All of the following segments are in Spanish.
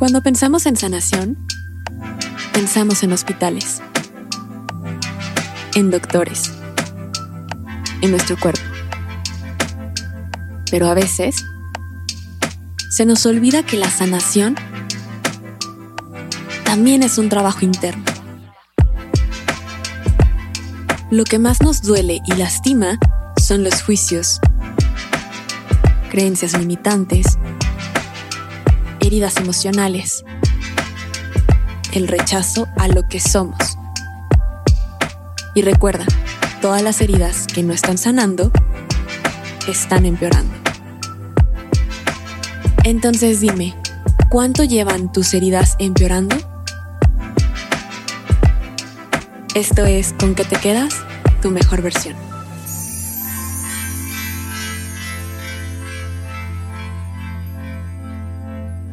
Cuando pensamos en sanación, pensamos en hospitales, en doctores, en nuestro cuerpo. Pero a veces se nos olvida que la sanación también es un trabajo interno. Lo que más nos duele y lastima son los juicios, creencias limitantes, heridas emocionales, el rechazo a lo que somos. Y recuerda, todas las heridas que no están sanando están empeorando. Entonces dime, ¿cuánto llevan tus heridas empeorando? Esto es Con qué te quedas, tu mejor versión.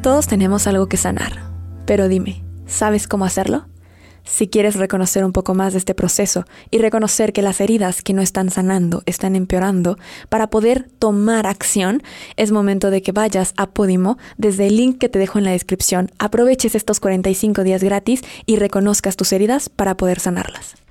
Todos tenemos algo que sanar, pero dime, ¿sabes cómo hacerlo? Si quieres reconocer un poco más de este proceso y reconocer que las heridas que no están sanando están empeorando, para poder tomar acción, es momento de que vayas a Podimo desde el link que te dejo en la descripción, aproveches estos 45 días gratis y reconozcas tus heridas para poder sanarlas.